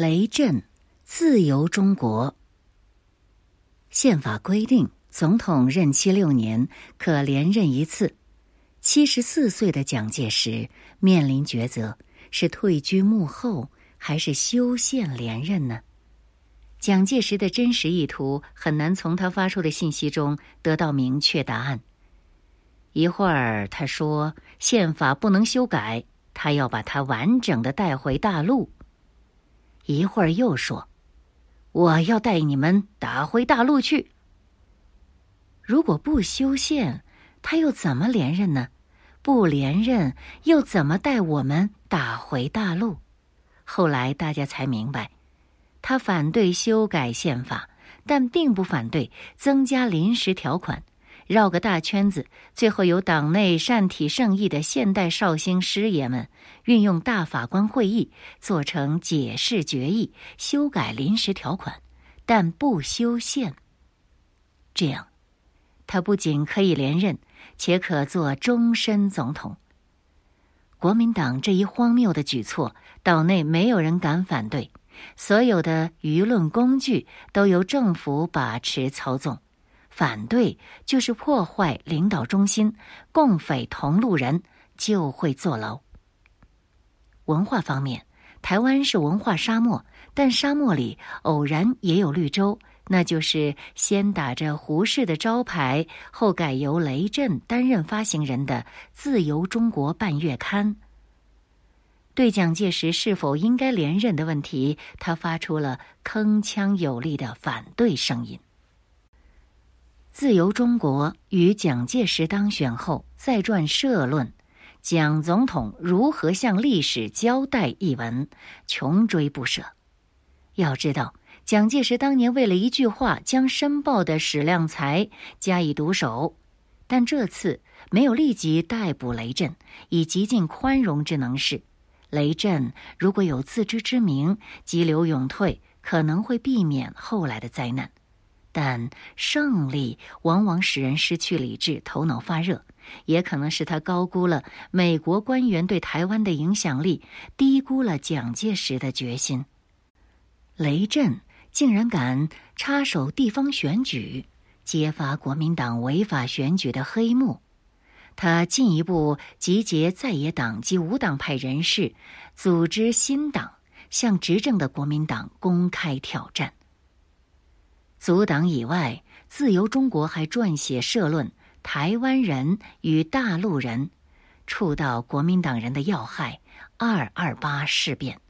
雷震，自由中国。宪法规定，总统任期六年，可连任一次。七十四岁的蒋介石面临抉择：是退居幕后，还是修宪连任呢？蒋介石的真实意图很难从他发出的信息中得到明确答案。一会儿他说宪法不能修改，他要把它完整的带回大陆。一会儿又说：“我要带你们打回大陆去。”如果不修宪，他又怎么连任呢？不连任又怎么带我们打回大陆？后来大家才明白，他反对修改宪法，但并不反对增加临时条款。绕个大圈子，最后由党内善体圣意的现代绍兴师爷们运用大法官会议做成解释决议，修改临时条款，但不修宪。这样，他不仅可以连任，且可做终身总统。国民党这一荒谬的举措，岛内没有人敢反对，所有的舆论工具都由政府把持操纵。反对就是破坏领导中心，共匪同路人就会坐牢。文化方面，台湾是文化沙漠，但沙漠里偶然也有绿洲，那就是先打着胡适的招牌，后改由雷震担任发行人的《自由中国》半月刊。对蒋介石是否应该连任的问题，他发出了铿锵有力的反对声音。自由中国与蒋介石当选后再撰社论《蒋总统如何向历史交代》一文，穷追不舍。要知道，蒋介石当年为了一句话，将《申报》的史量才加以毒手，但这次没有立即逮捕雷震，以极尽宽容之能事。雷震如果有自知之明，急流勇退，可能会避免后来的灾难。但胜利往往使人失去理智，头脑发热，也可能是他高估了美国官员对台湾的影响力，低估了蒋介石的决心。雷震竟然敢插手地方选举，揭发国民党违法选举的黑幕。他进一步集结在野党及无党派人士，组织新党，向执政的国民党公开挑战。阻挡以外，自由中国还撰写社论《台湾人与大陆人》，触到国民党人的要害。二二八事变，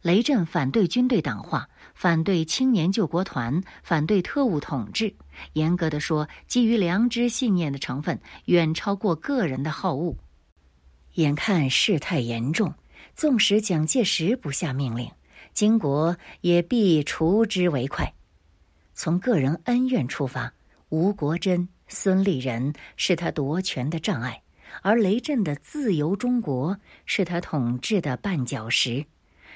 雷震反对军队党化，反对青年救国团，反对特务统治。严格的说，基于良知信念的成分远超过个人的好恶。眼看事态严重，纵使蒋介石不下命令，金国也必除之为快。从个人恩怨出发，吴国桢、孙立人是他夺权的障碍，而雷震的自由中国是他统治的绊脚石。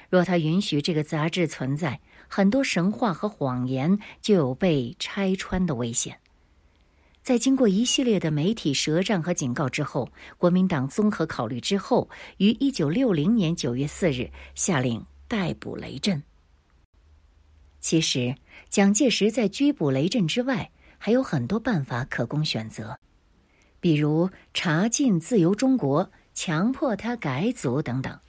若他允许这个杂志存在，很多神话和谎言就有被拆穿的危险。在经过一系列的媒体舌战和警告之后，国民党综合考虑之后，于一九六零年九月四日下令逮捕雷震。其实。蒋介石在拘捕雷震之外，还有很多办法可供选择，比如查禁自由中国、强迫他改组等等。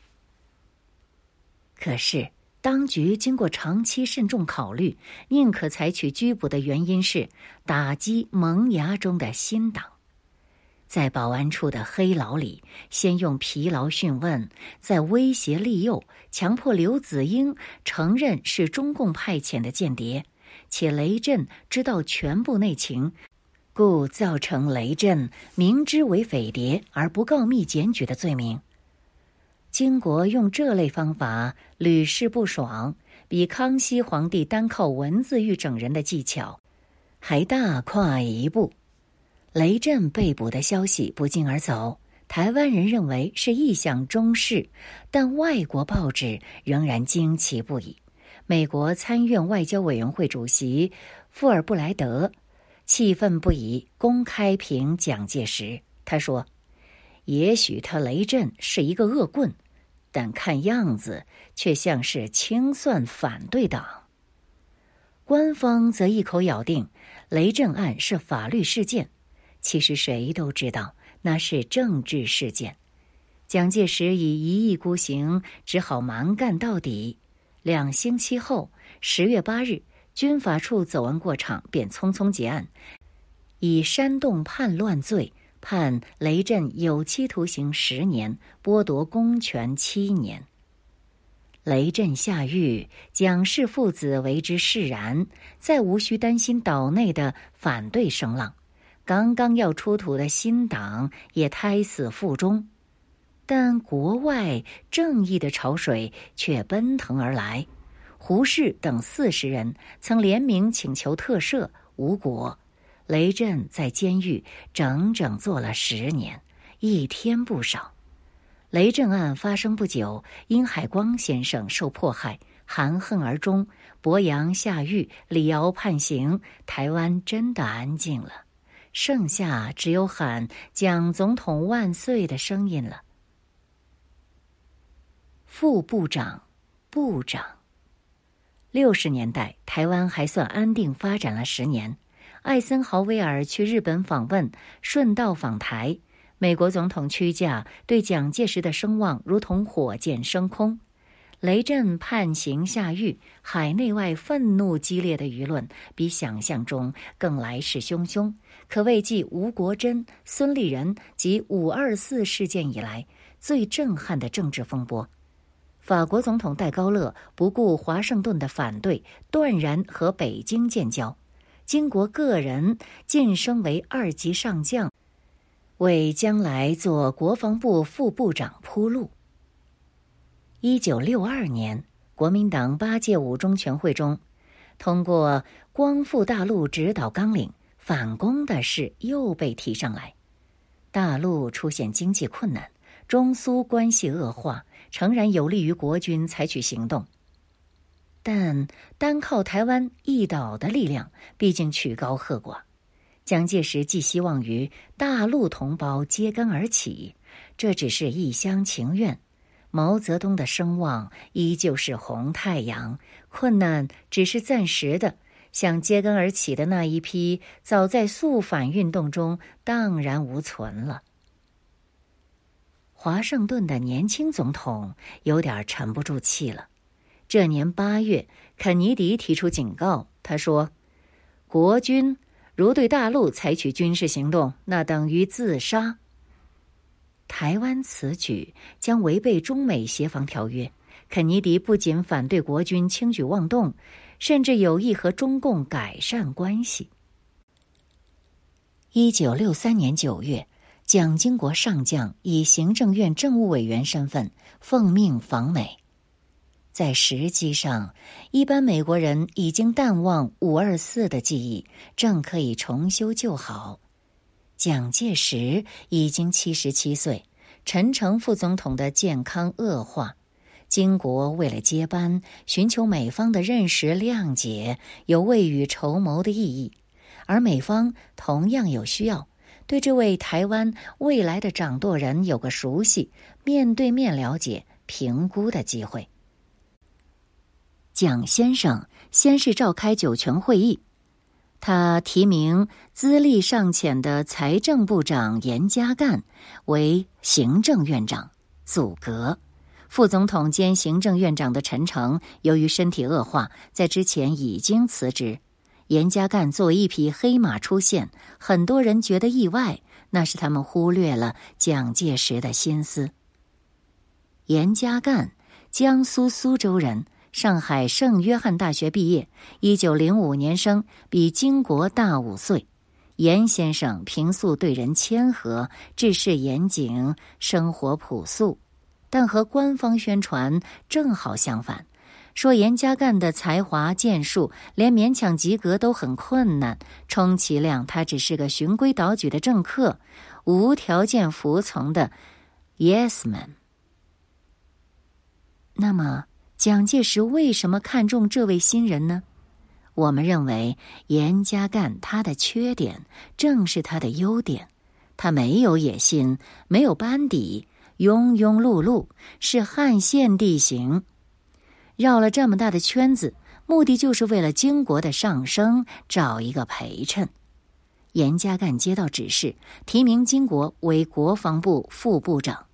可是，当局经过长期慎重考虑，宁可采取拘捕的原因是打击萌芽中的新党。在保安处的黑牢里，先用疲劳讯问，再威胁利诱，强迫刘子英承认是中共派遣的间谍，且雷震知道全部内情，故造成雷震明知为匪谍而不告密检举的罪名。金国用这类方法屡试不爽，比康熙皇帝单靠文字狱整人的技巧还大跨一步。雷震被捕的消息不胫而走，台湾人认为是意想中事，但外国报纸仍然惊奇不已。美国参院外交委员会主席富尔布莱德气愤不已，公开评蒋介石。他说：“也许他雷震是一个恶棍，但看样子却像是清算反对党。官方则一口咬定雷震案是法律事件，其实谁都知道那是政治事件。蒋介石以一意孤行，只好蛮干到底。两星期后，十月八日，军法处走完过场，便匆匆结案，以煽动叛乱罪。判雷震有期徒刑十年，剥夺公权七年。雷震下狱，蒋氏父子为之释然，再无需担心岛内的反对声浪。刚刚要出土的新党也胎死腹中，但国外正义的潮水却奔腾而来。胡适等四十人曾联名请求特赦，无果。雷震在监狱整整坐了十年，一天不少。雷震案发生不久，殷海光先生受迫害，含恨而终。博洋下狱，李敖判刑，台湾真的安静了，剩下只有喊“蒋总统万岁”的声音了。副部长、部长。六十年代，台湾还算安定发展了十年。艾森豪威尔去日本访问，顺道访台。美国总统屈驾对蒋介石的声望如同火箭升空。雷震判刑下狱，海内外愤怒激烈的舆论比想象中更来势汹汹，可谓继吴国桢、孙立人及五二四事件以来最震撼的政治风波。法国总统戴高乐不顾华盛顿的反对，断然和北京建交。金国个人晋升为二级上将，为将来做国防部副部长铺路。一九六二年，国民党八届五中全会中通过光复大陆指导纲领，反攻的事又被提上来。大陆出现经济困难，中苏关系恶化，诚然有利于国军采取行动。但单靠台湾一岛的力量，毕竟曲高和寡。蒋介石寄希望于大陆同胞揭竿而起，这只是一厢情愿。毛泽东的声望依旧是红太阳，困难只是暂时的。想揭竿而起的那一批，早在肃反运动中荡然无存了。华盛顿的年轻总统有点沉不住气了。这年八月，肯尼迪提出警告。他说：“国军如对大陆采取军事行动，那等于自杀。台湾此举将违背中美协防条约。肯尼迪不仅反对国军轻举妄动，甚至有意和中共改善关系。”一九六三年九月，蒋经国上将以行政院政务委员身份奉命访美。在时机上，一般美国人已经淡忘五二四的记忆，正可以重修旧好。蒋介石已经七十七岁，陈诚副总统的健康恶化，金国为了接班，寻求美方的认识谅解，有未雨绸缪的意义，而美方同样有需要，对这位台湾未来的掌舵人有个熟悉、面对面了解、评估的机会。蒋先生先是召开九泉会议，他提名资历尚浅的财政部长严家淦为行政院长，阻隔副总统兼行政院长的陈诚，由于身体恶化，在之前已经辞职。严家淦作为一匹黑马出现，很多人觉得意外，那是他们忽略了蒋介石的心思。严家淦，江苏苏州人。上海圣约翰大学毕业，一九零五年生，比金国大五岁。严先生平素对人谦和，治事严谨，生活朴素，但和官方宣传正好相反，说严家淦的才华建树，连勉强及格都很困难，充其量他只是个循规蹈矩的政客，无条件服从的 yes man。那么？蒋介石为什么看中这位新人呢？我们认为严家淦他的缺点正是他的优点，他没有野心，没有班底，庸庸碌碌，是汉献地形。绕了这么大的圈子，目的就是为了金国的上升找一个陪衬。严家淦接到指示，提名金国为国防部副部长，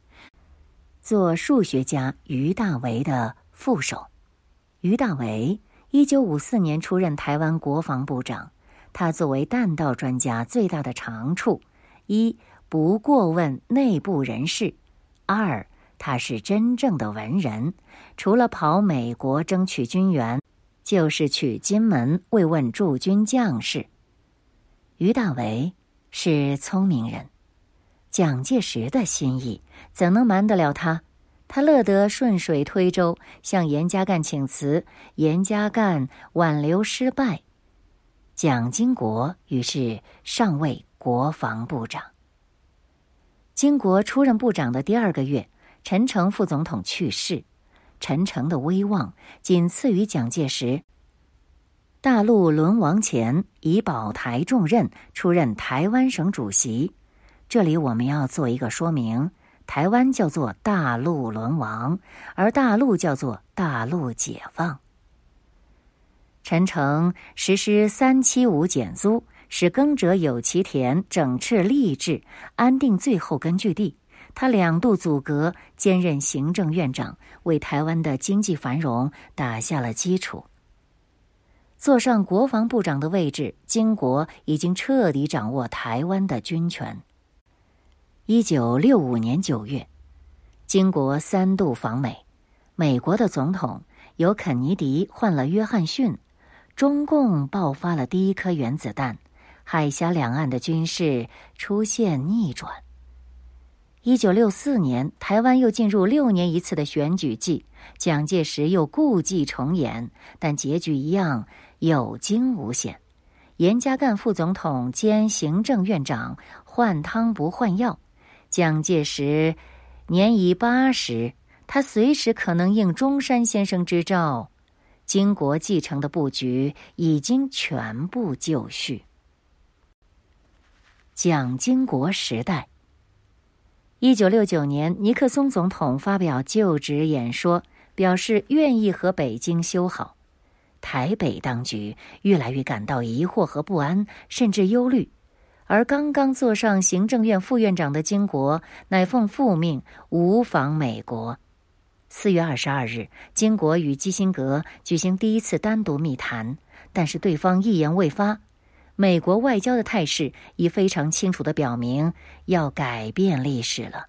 做数学家于大为的副手。于大为一九五四年出任台湾国防部长。他作为弹道专家，最大的长处：一不过问内部人士；二他是真正的文人，除了跑美国争取军援，就是去金门慰问驻军将士。于大为是聪明人，蒋介石的心意怎能瞒得了他？他乐得顺水推舟，向严家淦请辞。严家淦挽留失败。蒋经国于是上位国防部长。经国出任部长的第二个月，陈诚副总统去世，陈诚的威望仅次于蒋介石。大陆沦亡前，以保台重任出任台湾省主席。这里我们要做一个说明：台湾叫做大陆沦亡，而大陆叫做大陆解放。陈诚实施三七五减租，使耕者有其田，整治吏治，安定最后根据地。他两度阻隔，兼任行政院长，为台湾的经济繁荣打下了基础。坐上国防部长的位置，金国已经彻底掌握台湾的军权。一九六五年九月，金国三度访美，美国的总统由肯尼迪换了约翰逊。中共爆发了第一颗原子弹，海峡两岸的军事出现逆转。一九六四年，台湾又进入六年一次的选举季，蒋介石又故伎重演，但结局一样有惊无险。严家淦副总统兼行政院长换汤不换药，蒋介石年已八十，他随时可能应中山先生之召。金国继承的布局已经全部就绪。蒋经国时代，一九六九年，尼克松总统发表就职演说，表示愿意和北京修好。台北当局越来越感到疑惑和不安，甚至忧虑。而刚刚坐上行政院副院长的金国，乃奉父命无访美国。四月二十二日，金国与基辛格举行第一次单独密谈，但是对方一言未发。美国外交的态势已非常清楚的表明要改变历史了。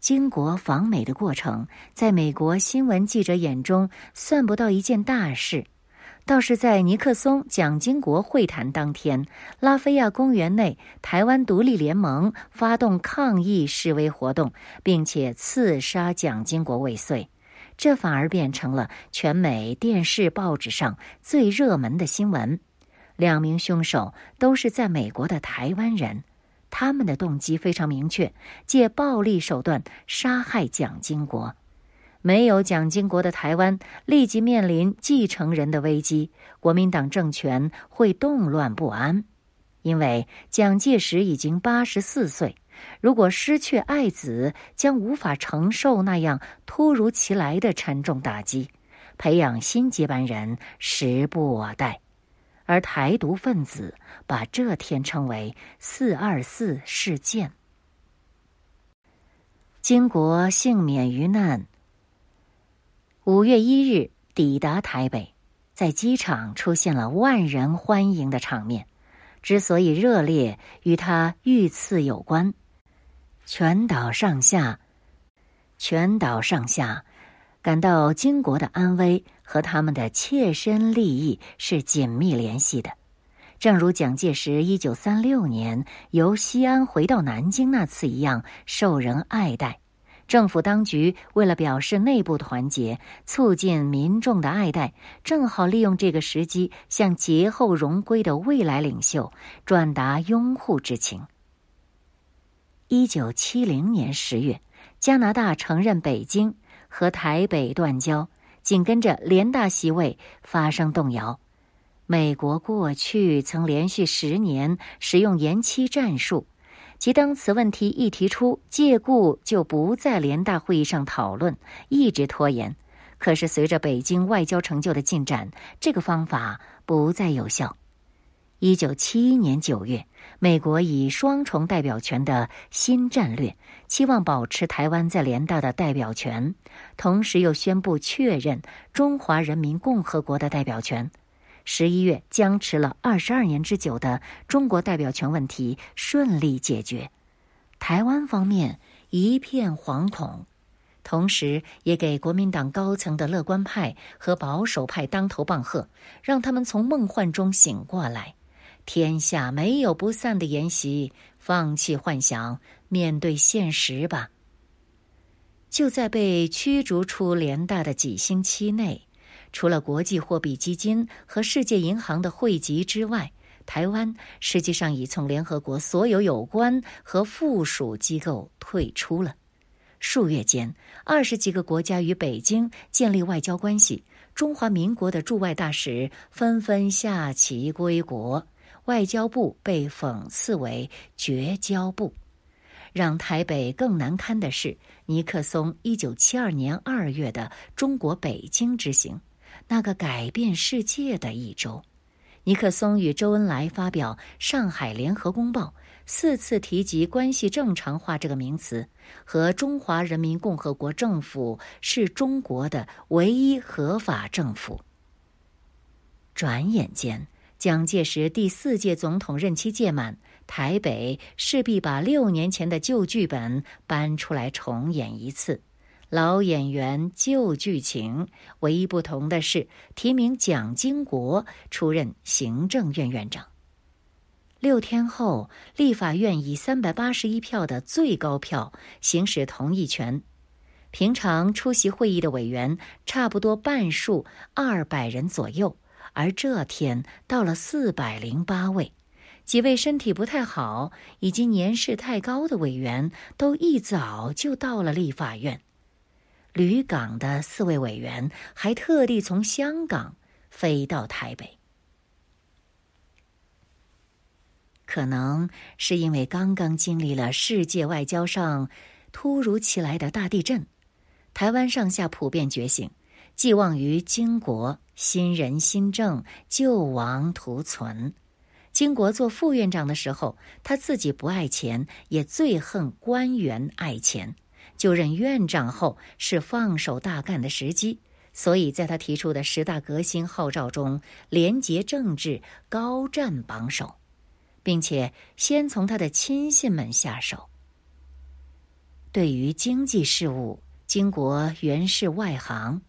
金国访美的过程，在美国新闻记者眼中算不到一件大事。倒是在尼克松、蒋经国会谈当天，拉菲亚公园内，台湾独立联盟发动抗议示威活动，并且刺杀蒋经国未遂，这反而变成了全美电视、报纸上最热门的新闻。两名凶手都是在美国的台湾人，他们的动机非常明确，借暴力手段杀害蒋经国。没有蒋经国的台湾立即面临继承人的危机，国民党政权会动乱不安，因为蒋介石已经八十四岁，如果失去爱子，将无法承受那样突如其来的沉重打击，培养新接班人时不我待。而台独分子把这天称为“四二四事件”。经国幸免于难。五月一日抵达台北，在机场出现了万人欢迎的场面。之所以热烈，与他遇刺有关。全岛上下，全岛上下感到金国的安危和他们的切身利益是紧密联系的。正如蒋介石一九三六年由西安回到南京那次一样，受人爱戴。政府当局为了表示内部团结，促进民众的爱戴，正好利用这个时机，向劫后荣归的未来领袖转达拥护之情。一九七零年十月，加拿大承认北京和台北断交，紧跟着联大席位发生动摇。美国过去曾连续十年使用延期战术。即当此问题一提出，借故就不在联大会议上讨论，一直拖延。可是随着北京外交成就的进展，这个方法不再有效。一九七一年九月，美国以双重代表权的新战略，期望保持台湾在联大的代表权，同时又宣布确认中华人民共和国的代表权。十一月，僵持了二十二年之久的中国代表权问题顺利解决，台湾方面一片惶恐，同时也给国民党高层的乐观派和保守派当头棒喝，让他们从梦幻中醒过来。天下没有不散的筵席，放弃幻想，面对现实吧。就在被驱逐出联大的几星期内。除了国际货币基金和世界银行的汇集之外，台湾实际上已从联合国所有有关和附属机构退出了。数月间，二十几个国家与北京建立外交关系，中华民国的驻外大使纷纷下棋归国，外交部被讽刺为“绝交部”。让台北更难堪的是，尼克松一九七二年二月的中国北京之行。那个改变世界的一周，尼克松与周恩来发表《上海联合公报》，四次提及“关系正常化”这个名词，和中华人民共和国政府是中国的唯一合法政府。转眼间，蒋介石第四届总统任期届满，台北势必把六年前的旧剧本搬出来重演一次。老演员旧剧情，唯一不同的是提名蒋经国出任行政院院长。六天后，立法院以三百八十一票的最高票行使同意权。平常出席会议的委员差不多半数，二百人左右，而这天到了四百零八位。几位身体不太好以及年事太高的委员都一早就到了立法院。旅港的四位委员还特地从香港飞到台北，可能是因为刚刚经历了世界外交上突如其来的大地震，台湾上下普遍觉醒，寄望于经国新人新政，救亡图存。经国做副院长的时候，他自己不爱钱，也最恨官员爱钱。就任院长后是放手大干的时机，所以在他提出的十大革新号召中，廉洁政治高占榜首，并且先从他的亲信们下手。对于经济事务，金国原是外行，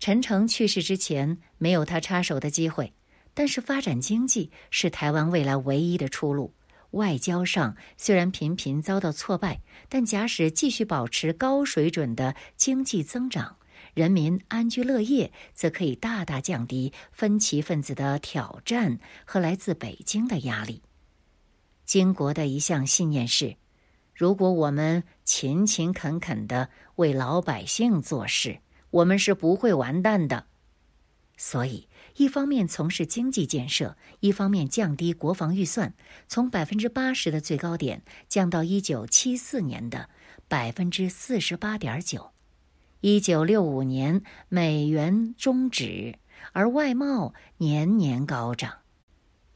陈诚去世之前没有他插手的机会，但是发展经济是台湾未来唯一的出路。外交上虽然频频遭到挫败，但假使继续保持高水准的经济增长，人民安居乐业，则可以大大降低分歧分子的挑战和来自北京的压力。金国的一项信念是：如果我们勤勤恳恳的为老百姓做事，我们是不会完蛋的。所以。一方面从事经济建设，一方面降低国防预算，从百分之八十的最高点降到一九七四年的百分之四十八点九。一九六五年美元终止，而外贸年年高涨。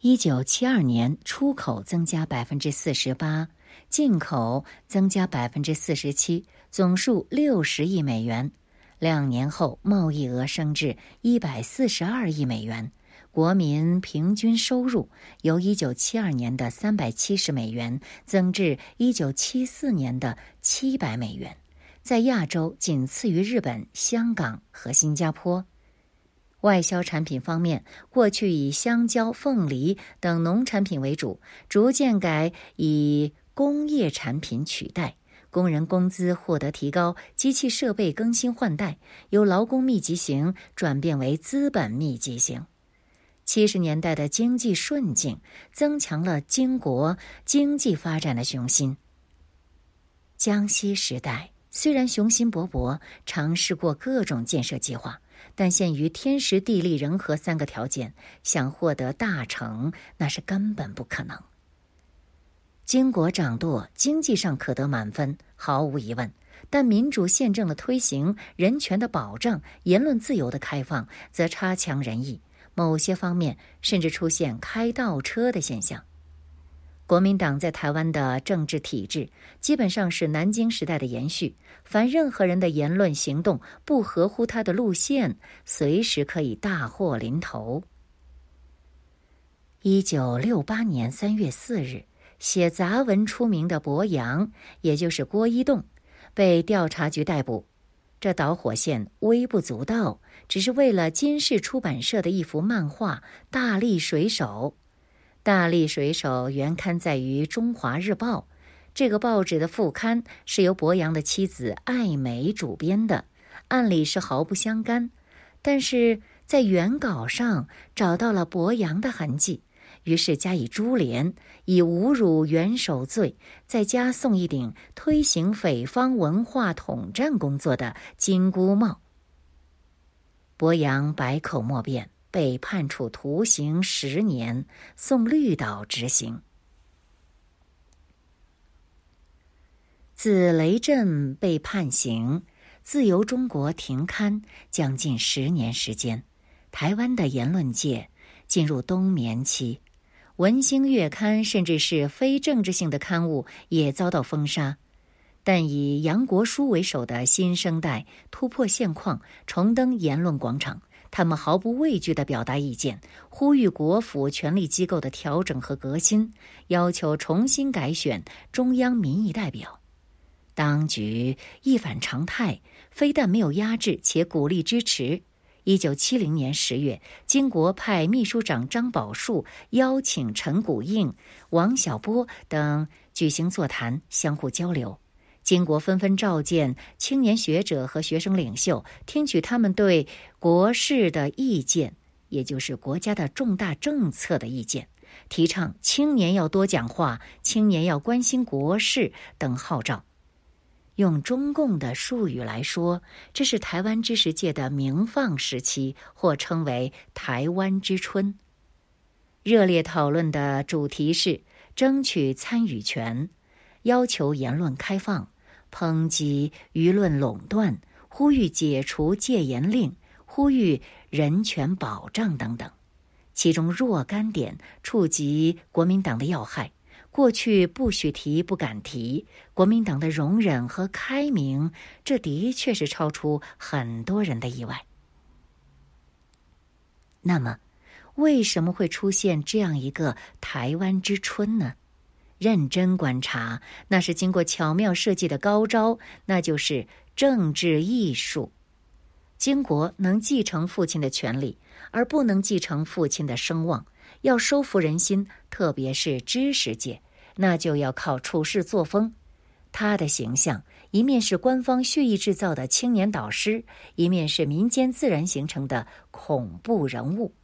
一九七二年出口增加百分之四十八，进口增加百分之四十七，总数六十亿美元。两年后，贸易额升至一百四十二亿美元，国民平均收入由一九七二年的三百七十美元增至一九七四年的七百美元，在亚洲仅次于日本、香港和新加坡。外销产品方面，过去以香蕉、凤梨等农产品为主，逐渐改以工业产品取代。工人工资获得提高，机器设备更新换代，由劳工密集型转变为资本密集型。七十年代的经济顺境增强了金国经济发展的雄心。江西时代虽然雄心勃勃，尝试过各种建设计划，但限于天时地利人和三个条件，想获得大成那是根本不可能。经国掌舵，经济上可得满分，毫无疑问。但民主宪政的推行、人权的保障、言论自由的开放，则差强人意。某些方面甚至出现开倒车的现象。国民党在台湾的政治体制基本上是南京时代的延续，凡任何人的言论行动不合乎他的路线，随时可以大祸临头。一九六八年三月四日，写杂文出名的博洋，也就是郭一栋，被调查局逮捕。这导火线微不足道，只是为了金氏出版社的一幅漫画《大力水手》。大力水手原刊载于《中华日报》，这个报纸的副刊是由博洋的妻子艾美主编的，按理是毫不相干，但是在原稿上找到了博洋的痕迹，于是加以株连，以侮辱元首罪，再加送一顶推行匪方文化统战工作的金箍帽。博洋百口莫辩。被判处徒刑十年，送绿岛执行。自雷震被判刑，自由中国停刊将近十年时间，台湾的言论界进入冬眠期，文星月刊甚至是非政治性的刊物也遭到封杀，但以杨国书为首的新生代突破现况，重登言论广场。他们毫不畏惧地表达意见，呼吁国府权力机构的调整和革新，要求重新改选中央民意代表。当局一反常态，非但没有压制，且鼓励支持。一九七零年十月，金国派秘书长张宝树邀请陈谷应、王小波等举行座谈，相互交流。金国纷纷召见青年学者和学生领袖，听取他们对国事的意见，也就是国家的重大政策的意见，提倡青年要多讲话，青年要关心国事等号召。用中共的术语来说，这是台湾知识界的明放时期，或称为“台湾之春”。热烈讨论的主题是争取参与权，要求言论开放。抨击舆论垄断，呼吁解除戒严令，呼吁人权保障等等，其中若干点触及国民党的要害。过去不许提、不敢提，国民党的容忍和开明，这的确是超出很多人的意外。那么，为什么会出现这样一个台湾之春呢？认真观察，那是经过巧妙设计的高招，那就是政治艺术。金国能继承父亲的权利，而不能继承父亲的声望。要收服人心，特别是知识界，那就要靠处事作风。他的形象，一面是官方蓄意制造的青年导师，一面是民间自然形成的恐怖人物。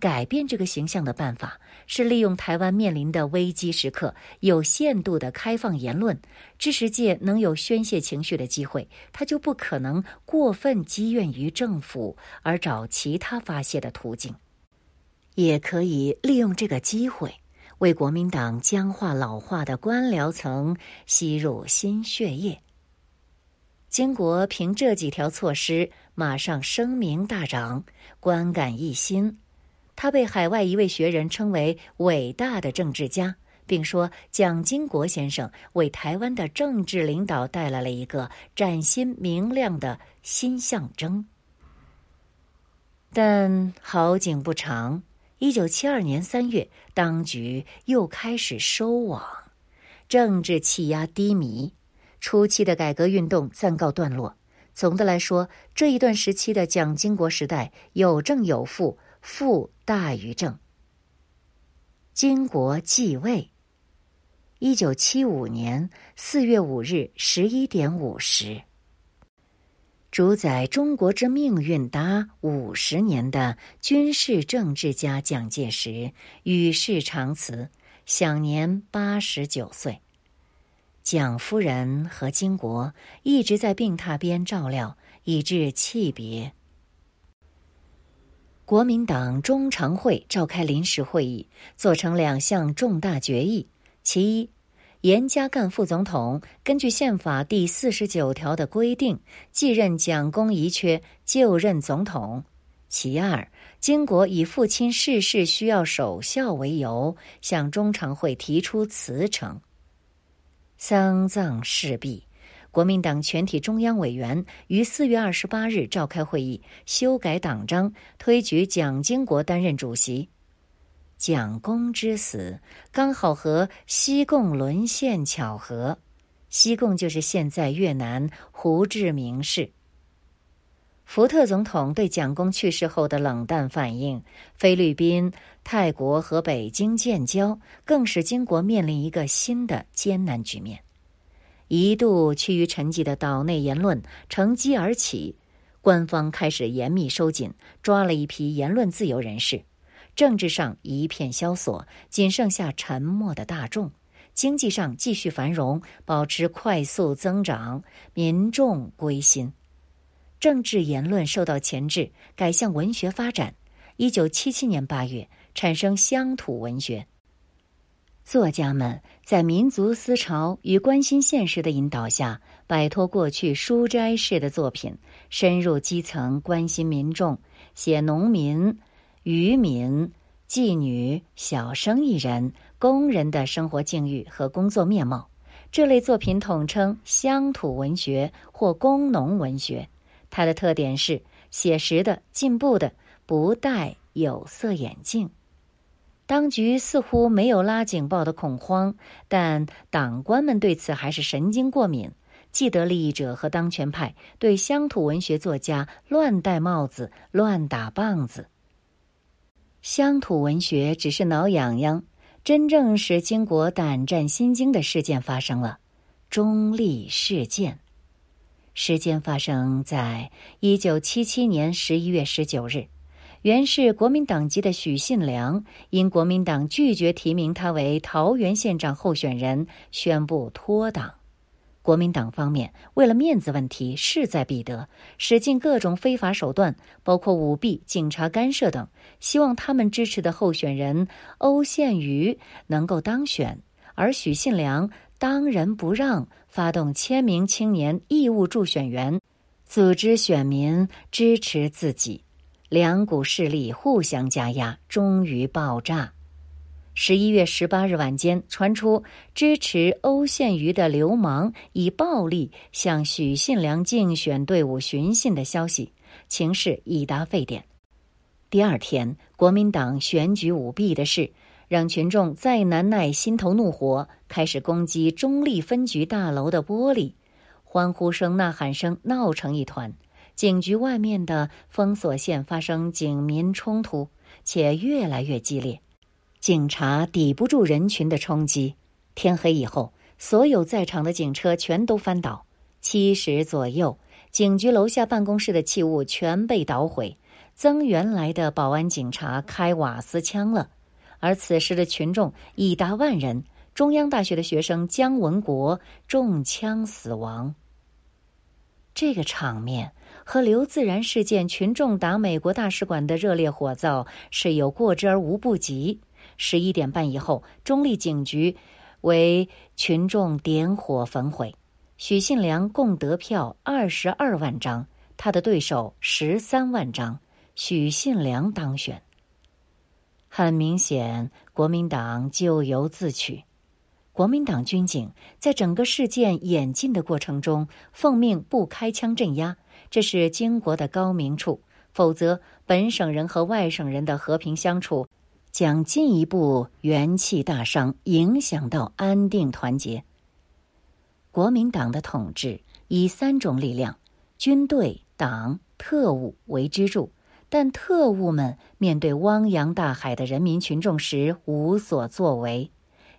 改变这个形象的办法是利用台湾面临的危机时刻，有限度的开放言论，知识界能有宣泄情绪的机会，他就不可能过分积怨于政府而找其他发泄的途径。也可以利用这个机会，为国民党僵化老化的官僚层吸入新血液。金国凭这几条措施，马上声名大涨，观感一新。他被海外一位学人称为伟大的政治家，并说蒋经国先生为台湾的政治领导带来了一个崭新明亮的新象征。但好景不长，一九七二年三月，当局又开始收网，政治气压低迷，初期的改革运动暂告段落。总的来说，这一段时期的蒋经国时代有正有负。负大于正。金国继位。一九七五年四月五日十一点五十，主宰中国之命运达五十年的军事政治家蒋介石与世长辞，享年八十九岁。蒋夫人和金国一直在病榻边照料，以致气别。国民党中常会召开临时会议，做成两项重大决议：其一，严家淦副总统根据宪法第四十九条的规定，继任蒋公遗缺，就任总统。其二，金国以父亲逝世需要守孝为由，向中常会提出辞呈。丧葬事毕，国民党全体中央委员于四月二十八日召开会议，修改党章，推举蒋经国担任主席。蒋公之死刚好和西贡沦陷巧合，西贡就是现在越南胡志明市。福特总统对蒋公去世后的冷淡反应，菲律宾、泰国和北京建交，更使金国面临一个新的艰难局面。一度趋于沉寂的岛内言论乘机而起，官方开始严密收紧，抓了一批言论自由人士。政治上一片萧索，仅剩下沉默的大众；经济上继续繁荣，保持快速增长，民众归心。政治言论受到钳制，改向文学发展。一九七七年八月，产生乡土文学。作家们在民族思潮与关心现实的引导下，摆脱过去书斋式的作品，深入基层，关心民众，写农民。渔民、妓女、小生意人、工人的生活境遇和工作面貌，这类作品统称乡土文学或工农文学。它的特点是写实的、进步的，不戴有色眼镜。当局似乎没有拉警报的恐慌，但党官们对此还是神经过敏。既得利益者和当权派对乡土文学作家乱戴帽子、乱打棒子。乡土文学只是挠痒痒，真正使金国胆战心惊的事件发生了——中立事件。事件发生在一九七七年十一月十九日，原是国民党籍的许信良因国民党拒绝提名他为桃园县长候选人，宣布脱党。国民党方面为了面子问题势在必得，使尽各种非法手段，包括舞弊、警察干涉等，希望他们支持的候选人欧宪瑜能够当选。而许信良当仁不让，发动千名青年义务助选员，组织选民支持自己，两股势力互相加压，终于爆炸。十一月十八日晚间，传出支持欧宪瑜的流氓以暴力向许信良竞选队伍寻衅的消息，情势已达沸点。第二天，国民党选举舞弊的事，让群众再难耐心头怒火，开始攻击中立分局大楼的玻璃，欢呼声、呐喊声闹成一团。警局外面的封锁线发生警民冲突，且越来越激烈。警察抵不住人群的冲击，天黑以后，所有在场的警车全都翻倒。七时左右，警局楼下办公室的器物全被捣毁，增援来的保安警察开瓦斯枪了。而此时的群众已达万人。中央大学的学生姜文国中枪死亡。这个场面和刘自然事件群众打美国大使馆的热烈火灶是有过之而无不及。十一点半以后，中立警局为群众点火焚毁。许信良共得票二十二万张，他的对手十三万张，许信良当选。很明显，国民党咎由自取。国民党军警在整个事件演进的过程中，奉命不开枪镇压，这是经国的高明处。否则，本省人和外省人的和平相处。将进一步元气大伤，影响到安定团结。国民党的统治以三种力量——军队、党、特务为支柱，但特务们面对汪洋大海的人民群众时无所作为。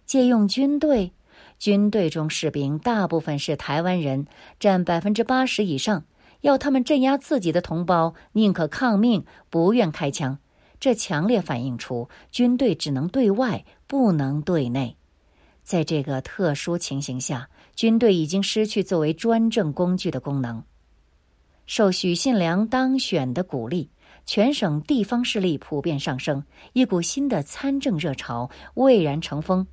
借用军队，军队中士兵大部分是台湾人，占百分之八十以上。要他们镇压自己的同胞，宁可抗命，不愿开枪。这强烈反映出军队只能对外，不能对内。在这个特殊情形下，军队已经失去作为专政工具的功能。受许信良当选的鼓励，全省地方势力普遍上升，一股新的参政热潮蔚然成风。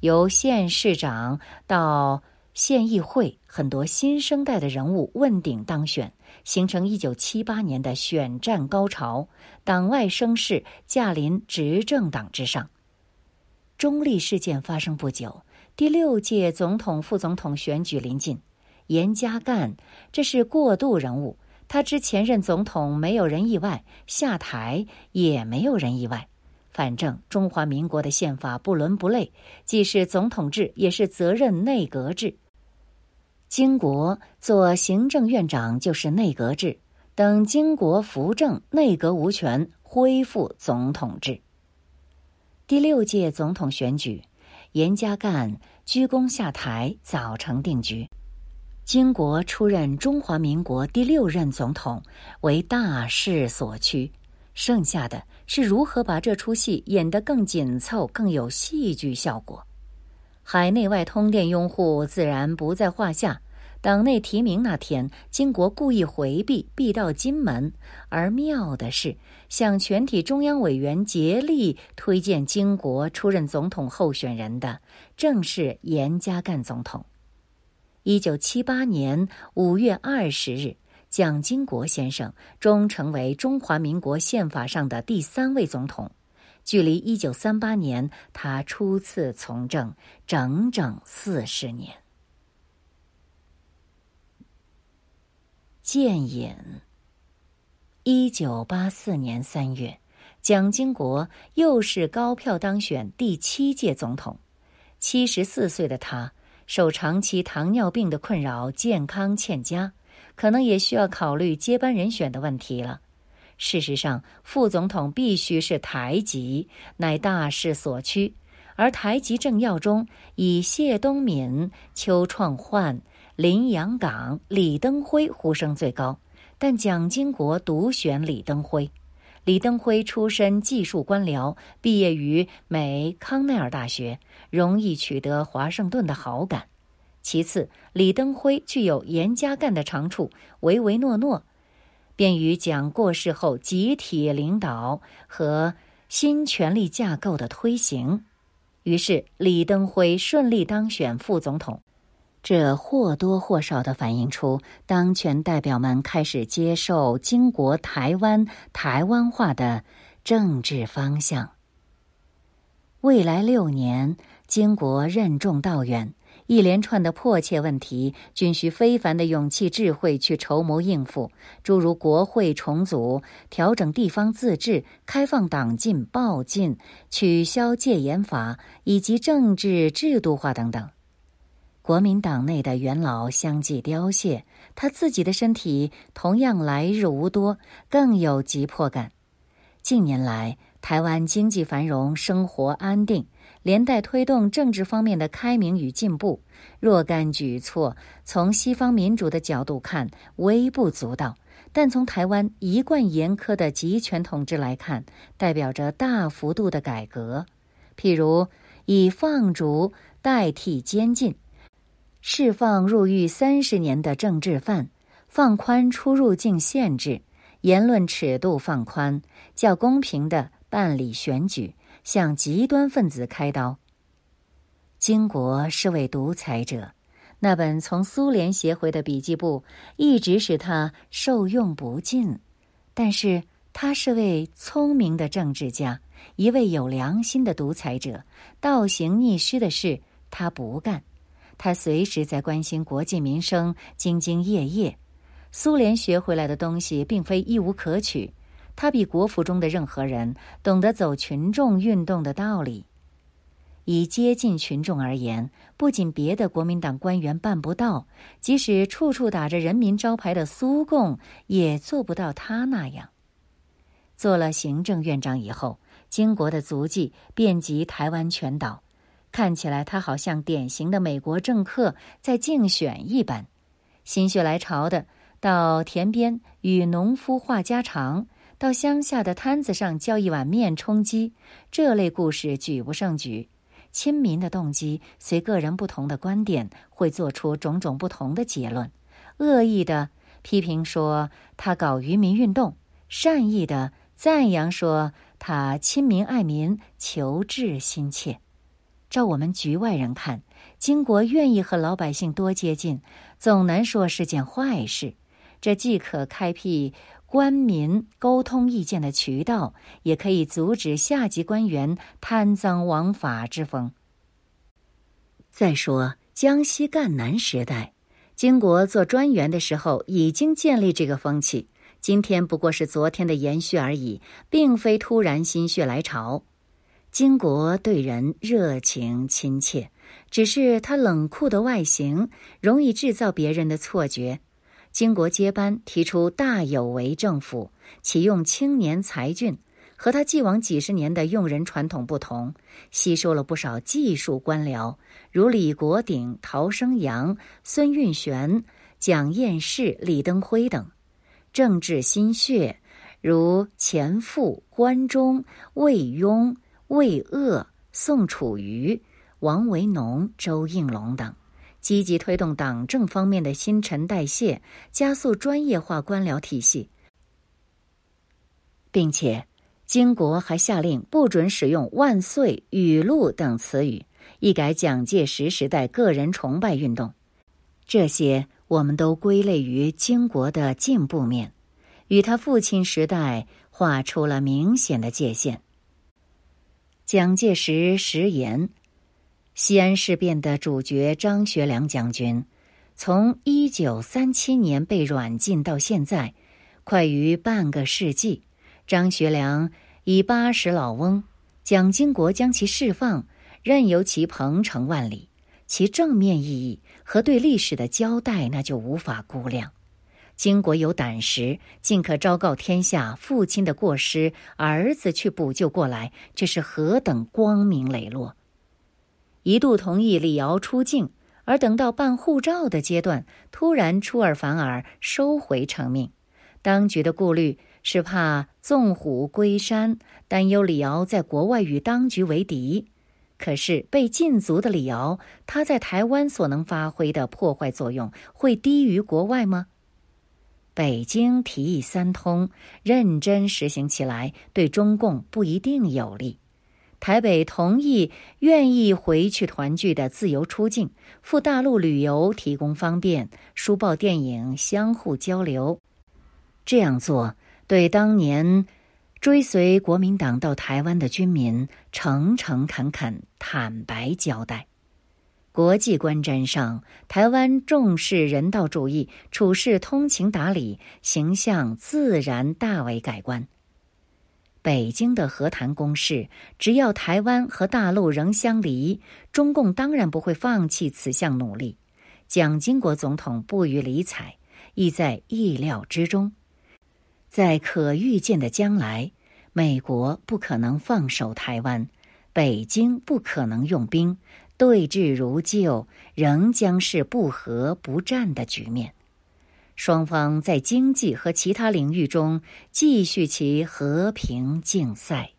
由县市长到县议会，很多新生代的人物问鼎当选，形成一九七八年的选战高潮。党外声势驾临执政党之上。中立事件发生不久，第六届总统、副总统选举临近。严家淦，这是过渡人物。他之前任总统，没有人意外；下台也没有人意外。反正中华民国的宪法不伦不类，既是总统制，也是责任内阁制。经国做行政院长就是内阁制，等经国扶正，内阁无权，恢复总统制。第六届总统选举，严家淦鞠躬下台，早成定局。金国出任中华民国第六任总统，为大势所趋。剩下的是如何把这出戏演得更紧凑、更有戏剧效果。海内外通电拥护自然不在话下。党内提名那天，金国故意回避，避到金门。而妙的是，向全体中央委员竭力推荐金国出任总统候选人的，正是严家淦总统。一九七八年五月二十日，蒋经国先生终成为中华民国宪法上的第三位总统。距离一九三八年他初次从政，整整四十年。建引。一九八四年三月，蒋经国又是高票当选第七届总统。七十四岁的他。受长期糖尿病的困扰，健康欠佳，可能也需要考虑接班人选的问题了。事实上，副总统必须是台籍，乃大势所趋。而台籍政要中，以谢东闵、邱创焕、林洋港、李登辉呼声最高，但蒋经国独选李登辉。李登辉出身技术官僚，毕业于美康奈尔大学，容易取得华盛顿的好感。其次，李登辉具有严家淦的长处，唯唯诺诺，便于蒋过世后集体领导和新权力架构的推行。于是，李登辉顺利当选副总统。这或多或少的反映出当权代表们开始接受经国台湾台湾化的政治方向。未来六年，经国任重道远，一连串的迫切问题均需非凡的勇气智慧去筹谋应付，诸如国会重组、调整地方自治、开放党禁报禁、取消戒严法以及政治制度化等等。国民党内的元老相继凋谢，他自己的身体同样来日无多，更有急迫感。近年来，台湾经济繁荣，生活安定，连带推动政治方面的开明与进步。若干举措从西方民主的角度看微不足道，但从台湾一贯严苛的集权统治来看，代表着大幅度的改革。譬如以放逐代替监禁。释放入狱三十年的政治犯，放宽出入境限制，言论尺度放宽，较公平的办理选举，向极端分子开刀。金国是位独裁者，那本从苏联携回的笔记簿一直使他受用不尽。但是他是位聪明的政治家，一位有良心的独裁者，倒行逆施的事他不干。他随时在关心国计民生，兢兢业业。苏联学回来的东西并非一无可取，他比国府中的任何人懂得走群众运动的道理。以接近群众而言，不仅别的国民党官员办不到，即使处处打着人民招牌的苏共也做不到他那样。做了行政院长以后，金国的足迹遍及台湾全岛。看起来他好像典型的美国政客在竞选一般，心血来潮的到田边与农夫话家常，到乡下的摊子上叫一碗面充饥，这类故事举不胜举。亲民的动机随个人不同的观点，会做出种种不同的结论。恶意的批评说他搞渔民运动，善意的赞扬说他亲民爱民、求治心切。照我们局外人看，金国愿意和老百姓多接近，总难说是件坏事。这既可开辟官民沟通意见的渠道，也可以阻止下级官员贪赃枉法之风。再说江西赣南时代，金国做专员的时候已经建立这个风气，今天不过是昨天的延续而已，并非突然心血来潮。金国对人热情亲切，只是他冷酷的外形容易制造别人的错觉。金国接班提出大有为政府，启用青年才俊，和他既往几十年的用人传统不同，吸收了不少技术官僚，如李国鼎、陶生阳、孙运璇、蒋彦士、李登辉等；政治心血如钱复、关中、魏庸。魏鄂、宋楚瑜、王维农、周应龙等，积极推动党政方面的新陈代谢，加速专业化官僚体系，并且金国还下令不准使用“万岁”“语录”等词语，一改蒋介石时代个人崇拜运动。这些我们都归类于金国的进步面，与他父亲时代画出了明显的界限。蒋介石食言，西安事变的主角张学良将军，从一九三七年被软禁到现在，快于半个世纪。张学良已八十老翁，蒋经国将其释放，任由其鹏程万里，其正面意义和对历史的交代，那就无法估量。经国有胆识，尽可昭告天下父亲的过失，儿子去补救过来，这是何等光明磊落！一度同意李敖出境，而等到办护照的阶段，突然出尔反尔，收回成命。当局的顾虑是怕纵虎归山，担忧李敖在国外与当局为敌。可是被禁足的李敖，他在台湾所能发挥的破坏作用，会低于国外吗？北京提议三通，认真实行起来，对中共不一定有利。台北同意愿意回去团聚的自由出境，赴大陆旅游提供方便，书报电影相互交流。这样做对当年追随国民党到台湾的军民诚诚恳恳、坦白交代。国际观瞻上，台湾重视人道主义，处事通情达理，形象自然大为改观。北京的和谈攻势，只要台湾和大陆仍相离，中共当然不会放弃此项努力。蒋经国总统不予理睬，亦在意料之中。在可预见的将来，美国不可能放手台湾，北京不可能用兵。对峙如旧，仍将是不和不战的局面。双方在经济和其他领域中继续其和平竞赛。